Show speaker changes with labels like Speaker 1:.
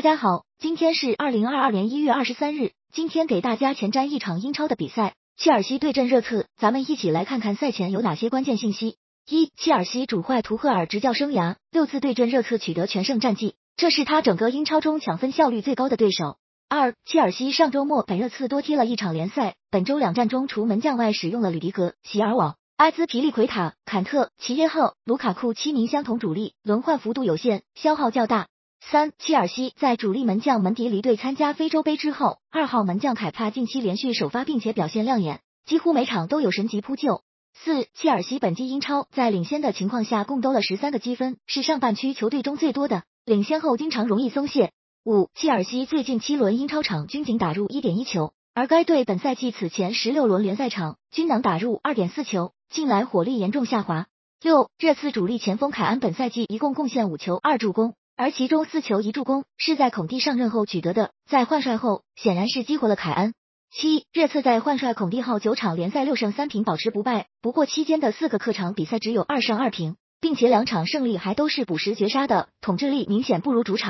Speaker 1: 大家好，今天是二零二二年一月二十三日。今天给大家前瞻一场英超的比赛，切尔西对阵热刺，咱们一起来看看赛前有哪些关键信息。一、切尔西主坏图赫尔执教生涯六次对阵热刺取得全胜战绩，这是他整个英超中抢分效率最高的对手。二、切尔西上周末本热刺多踢了一场联赛，本周两战中除门将外使用了吕迪格、席尔瓦、阿兹皮利奎塔、坎特、齐耶赫、卢卡库七名相同主力，轮换幅度有限，消耗较大。三，切尔西在主力门将门迪离队参加非洲杯之后，二号门将凯帕近期连续首发，并且表现亮眼，几乎每场都有神级扑救。四，切尔西本季英超在领先的情况下共兜了十三个积分，是上半区球队中最多的，领先后经常容易松懈。五，切尔西最近七轮英超场均仅打入一点一球，而该队本赛季此前十六轮联赛场均能打入二点四球，近来火力严重下滑。六，热刺主力前锋凯恩本赛季一共贡献五球二助攻。而其中四球一助攻是在孔蒂上任后取得的，在换帅后显然是激活了凯恩。七，热刺在换帅孔蒂后九场联赛六胜三平保持不败，不过期间的四个客场比赛只有二胜二平，并且两场胜利还都是补时绝杀的，统治力明显不如主场。